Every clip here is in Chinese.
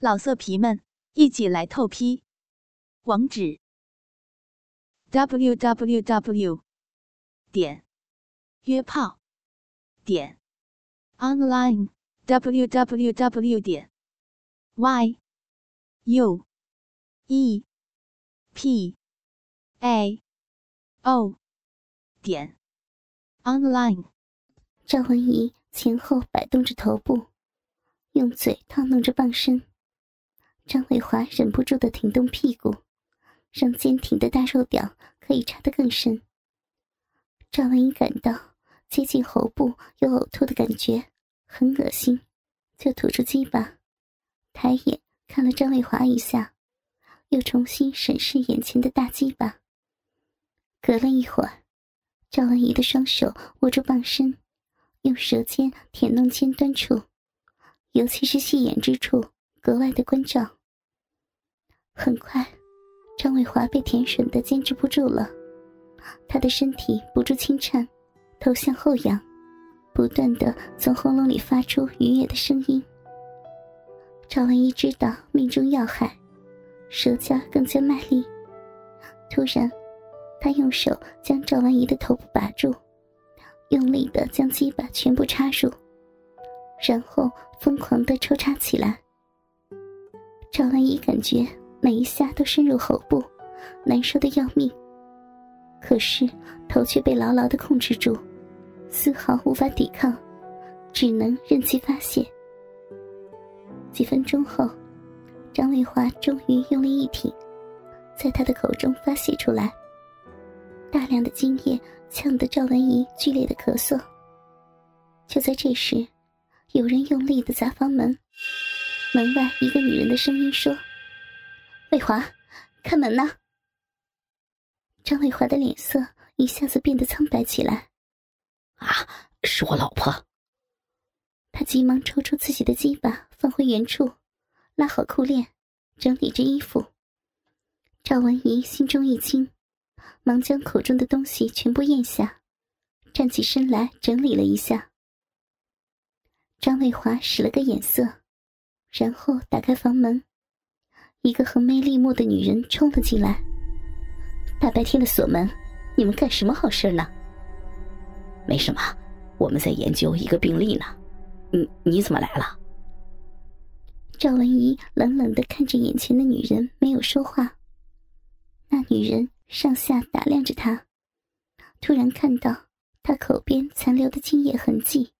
老色皮们，一起来透批！网址：w w w 点约炮点 online w w w 点 y u e p a o 点 online。赵文怡前后摆动着头部，用嘴套弄着半身。张伟华忍不住的挺动屁股，让坚挺的大肉屌可以插得更深。赵文怡感到接近喉部有呕吐的感觉，很恶心，就吐出鸡巴，抬眼看了张伟华一下，又重新审视眼前的大鸡巴。隔了一会儿，赵文怡的双手握住棒身，用舌尖舔弄尖端处，尤其是细眼之处，格外的关照。很快，张伟华被舔吮的坚持不住了，他的身体不住轻颤，头向后仰，不断的从喉咙里发出愉悦的声音。赵文一知道命中要害，舌尖更加卖力。突然，他用手将赵文怡的头部把住，用力的将鸡巴全部插入，然后疯狂的抽插起来。赵文怡感觉。每一下都深入喉部，难受的要命。可是头却被牢牢的控制住，丝毫无法抵抗，只能任其发泄。几分钟后，张丽华终于用力一挺，在他的口中发泄出来。大量的精液呛得赵文怡剧烈的咳嗽。就在这时，有人用力的砸房门，门外一个女人的声音说。魏华，开门呐！张伟华的脸色一下子变得苍白起来。啊，是我老婆。他急忙抽出自己的鸡巴，放回原处，拉好裤链，整理着衣服。赵文怡心中一惊，忙将口中的东西全部咽下，站起身来整理了一下。张卫华使了个眼色，然后打开房门。一个横眉立目的女人冲了进来。大白天的锁门，你们干什么好事呢？没什么，我们在研究一个病例呢。你你怎么来了？赵文怡冷冷的看着眼前的女人，没有说话。那女人上下打量着她，突然看到她口边残留的精液痕迹，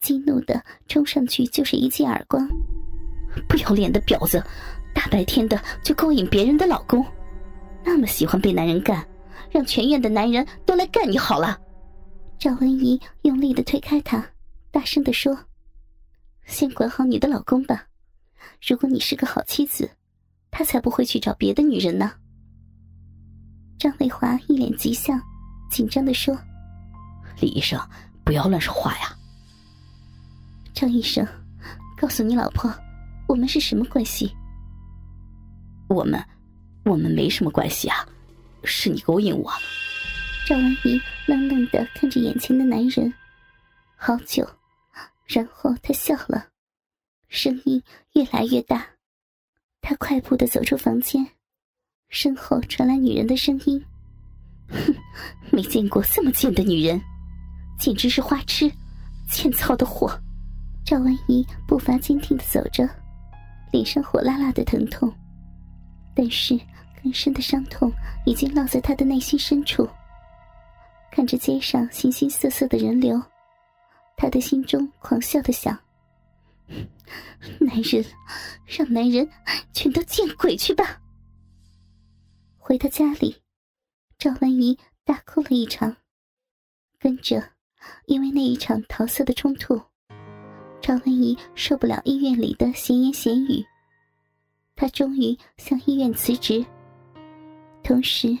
激怒的冲上去就是一记耳光。不要脸的婊子！大白天的就勾引别人的老公，那么喜欢被男人干，让全院的男人都来干你好了。赵文怡用力的推开他，大声的说：“先管好你的老公吧，如果你是个好妻子，他才不会去找别的女人呢。”张卫华一脸急相，紧张的说：“李医生，不要乱说话呀。”张医生，告诉你老婆，我们是什么关系？我们，我们没什么关系啊，是你勾引我。赵文怡愣愣的看着眼前的男人，好久，然后她笑了，声音越来越大。她快步的走出房间，身后传来女人的声音：“哼，没见过这么贱的女人，简直是花痴，欠操的货。”赵文怡步伐坚定的走着，脸上火辣辣的疼痛。但是更深的伤痛已经烙在他的内心深处。看着街上形形色色的人流，他的心中狂笑的想：“男人，让男人全都见鬼去吧！”回到家里，赵文怡大哭了一场。跟着，因为那一场桃色的冲突，赵文怡受不了医院里的闲言闲语。他终于向医院辞职，同时，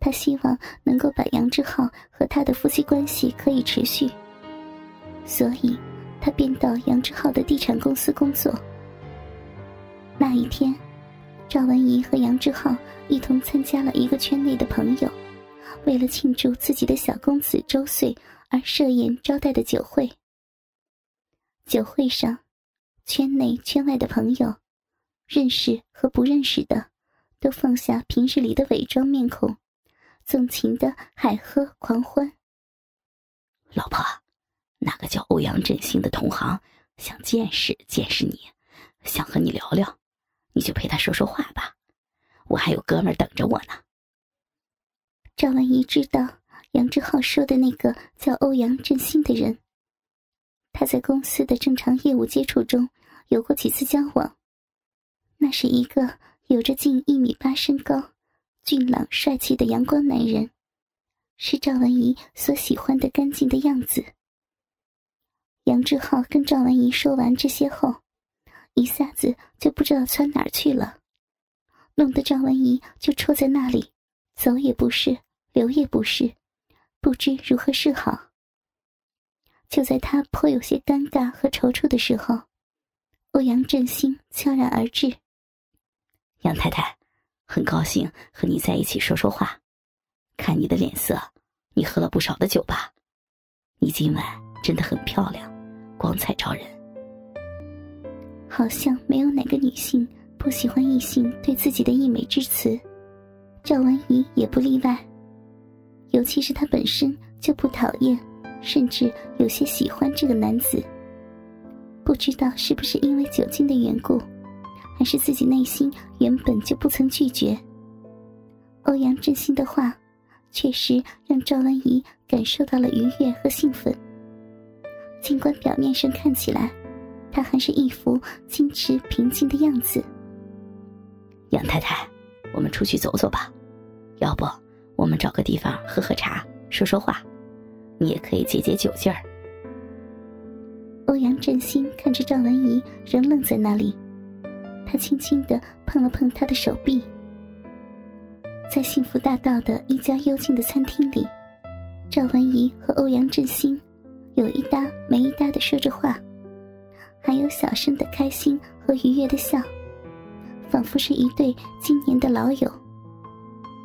他希望能够把杨志浩和他的夫妻关系可以持续，所以，他便到杨志浩的地产公司工作。那一天，赵文怡和杨志浩一同参加了一个圈内的朋友为了庆祝自己的小公子周岁而设宴招待的酒会。酒会上，圈内圈外的朋友。认识和不认识的，都放下平日里的伪装面孔，纵情的海喝狂欢。老婆，那个叫欧阳振兴的同行想见识见识你，想和你聊聊，你就陪他说说话吧。我还有哥们等着我呢。赵文怡知道杨志浩说的那个叫欧阳振兴的人，他在公司的正常业务接触中有过几次交往。那是一个有着近一米八身高、俊朗帅气的阳光男人，是赵文怡所喜欢的干净的样子。杨志浩跟赵文怡说完这些后，一下子就不知道窜哪儿去了，弄得赵文怡就戳在那里，走也不是，留也不是，不知如何是好。就在他颇有些尴尬和踌躇的时候，欧阳振兴悄然而至。杨太太，很高兴和你在一起说说话。看你的脸色，你喝了不少的酒吧？你今晚真的很漂亮，光彩照人。好像没有哪个女性不喜欢异性对自己的溢美之词，赵文怡也不例外。尤其是她本身就不讨厌，甚至有些喜欢这个男子。不知道是不是因为酒精的缘故。还是自己内心原本就不曾拒绝。欧阳振兴的话，确实让赵文怡感受到了愉悦和兴奋。尽管表面上看起来，他还是一副矜持平静的样子。杨太太，我们出去走走吧，要不我们找个地方喝喝茶，说说话，你也可以解解酒劲儿。欧阳振兴看着赵文怡仍愣在那里。他轻轻的碰了碰他的手臂，在幸福大道的一家幽静的餐厅里，赵文怡和欧阳振兴有一搭没一搭的说着话，还有小声的开心和愉悦的笑，仿佛是一对今年的老友。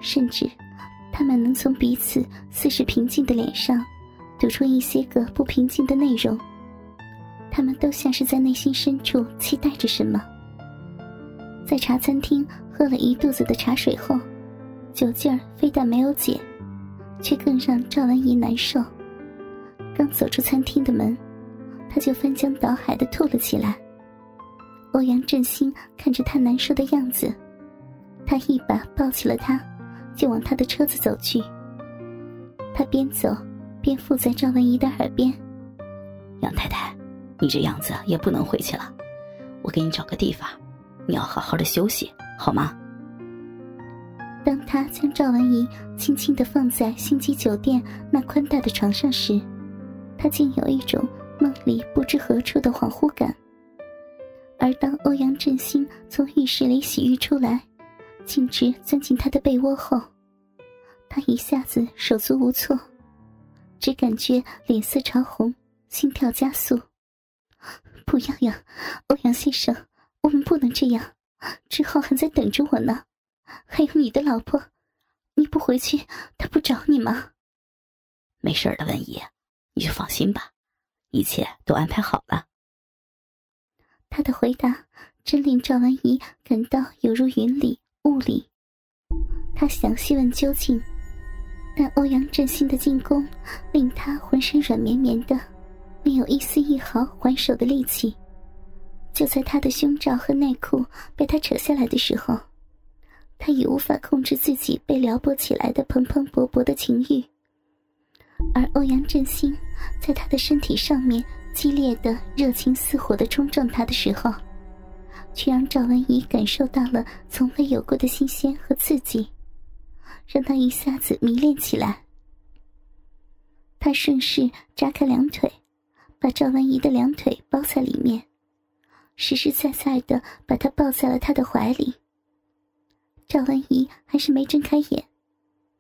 甚至，他们能从彼此似是平静的脸上读出一些个不平静的内容，他们都像是在内心深处期待着什么。在茶餐厅喝了一肚子的茶水后，酒劲儿非但没有解，却更让赵文怡难受。刚走出餐厅的门，他就翻江倒海的吐了起来。欧阳振兴看着他难受的样子，他一把抱起了他，就往他的车子走去。他边走边附在赵文怡的耳边：“杨太太，你这样子也不能回去了，我给你找个地方。”你要好好的休息，好吗？当他将赵文怡轻轻的放在星级酒店那宽大的床上时，他竟有一种梦里不知何处的恍惚感。而当欧阳振兴从浴室里洗浴出来，径直钻进他的被窝后，他一下子手足无措，只感觉脸色潮红，心跳加速。不要呀，欧阳先生！我们不能这样，志浩还在等着我呢，还有你的老婆，你不回去，他不找你吗？没事的，文怡，你就放心吧，一切都安排好了。他的回答真令赵文怡感到有如云里雾里，他想细问究竟，但欧阳振兴的进攻令他浑身软绵绵的，没有一丝一毫还手的力气。就在他的胸罩和内裤被他扯下来的时候，他已无法控制自己被撩拨起来的蓬蓬勃勃的情欲。而欧阳振兴在他的身体上面激烈的热情似火的冲撞他的时候，却让赵文怡感受到了从未有过的新鲜和刺激，让他一下子迷恋起来。他顺势扎开两腿，把赵文怡的两腿包在里面。实实在在的把他抱在了他的怀里。赵文怡还是没睁开眼，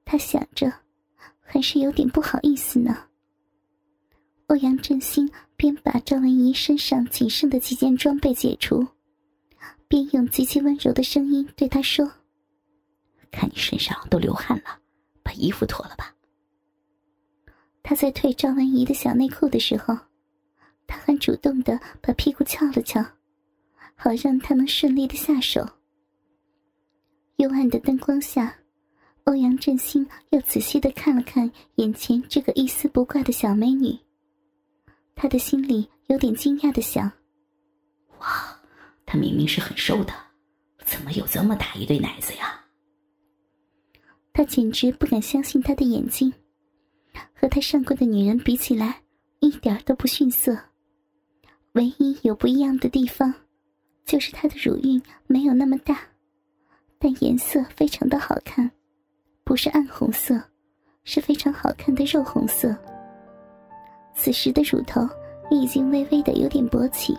他想着，还是有点不好意思呢。欧阳振兴边把赵文怡身上仅剩的几件装备解除，边用极其温柔的声音对他说：“看你身上都流汗了，把衣服脱了吧。”他在退赵文怡的小内裤的时候，他还主动的把屁股翘了翘。好让他能顺利的下手。幽暗的灯光下，欧阳振兴又仔细的看了看眼前这个一丝不挂的小美女，他的心里有点惊讶的想：哇，她明明是很瘦的，怎么有这么大一对奶子呀？他简直不敢相信他的眼睛，和他上过的女人比起来，一点都不逊色。唯一有不一样的地方，就是她的乳晕没有那么大，但颜色非常的好看，不是暗红色，是非常好看的肉红色。此时的乳头已经微微的有点勃起。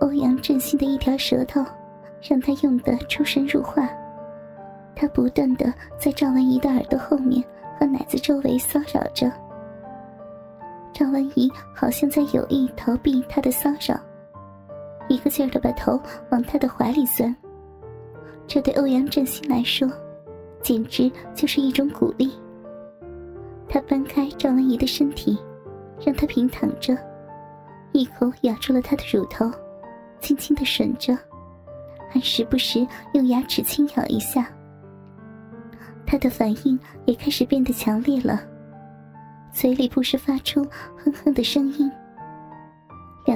欧阳振兴的一条舌头，让他用得出神入化。他不断的在赵文怡的耳朵后面和奶子周围骚扰着，赵文怡好像在有意逃避他的骚扰，一个劲儿的把头往他的怀里钻。这对欧阳振兴来说，简直就是一种鼓励。他搬开赵文怡的身体，让她平躺着，一口咬住了她的乳头，轻轻的吮着，还时不时用牙齿轻咬一下。他的反应也开始变得强烈了，嘴里不时发出哼哼的声音。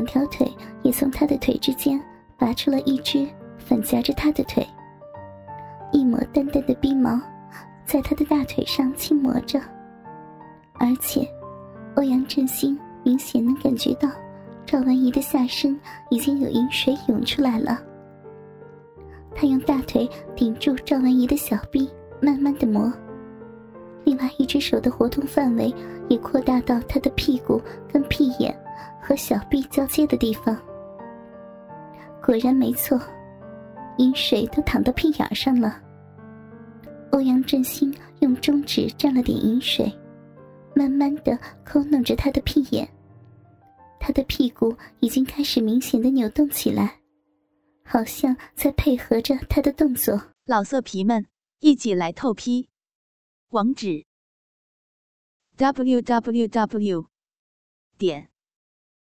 两条腿也从他的腿之间拔出了一只，反夹着他的腿。一抹淡淡的逼毛，在他的大腿上轻磨着，而且，欧阳振兴明显能感觉到赵文怡的下身已经有饮水涌出来了。他用大腿顶住赵文怡的小臂。慢慢的磨，另外一只手的活动范围也扩大到他的屁股跟屁眼和小臂交接的地方。果然没错，饮水都淌到屁眼上了。欧阳振兴用中指蘸了点饮水，慢慢的抠弄着他的屁眼，他的屁股已经开始明显的扭动起来，好像在配合着他的动作。老色皮们。一起来透批，网址：w w w 点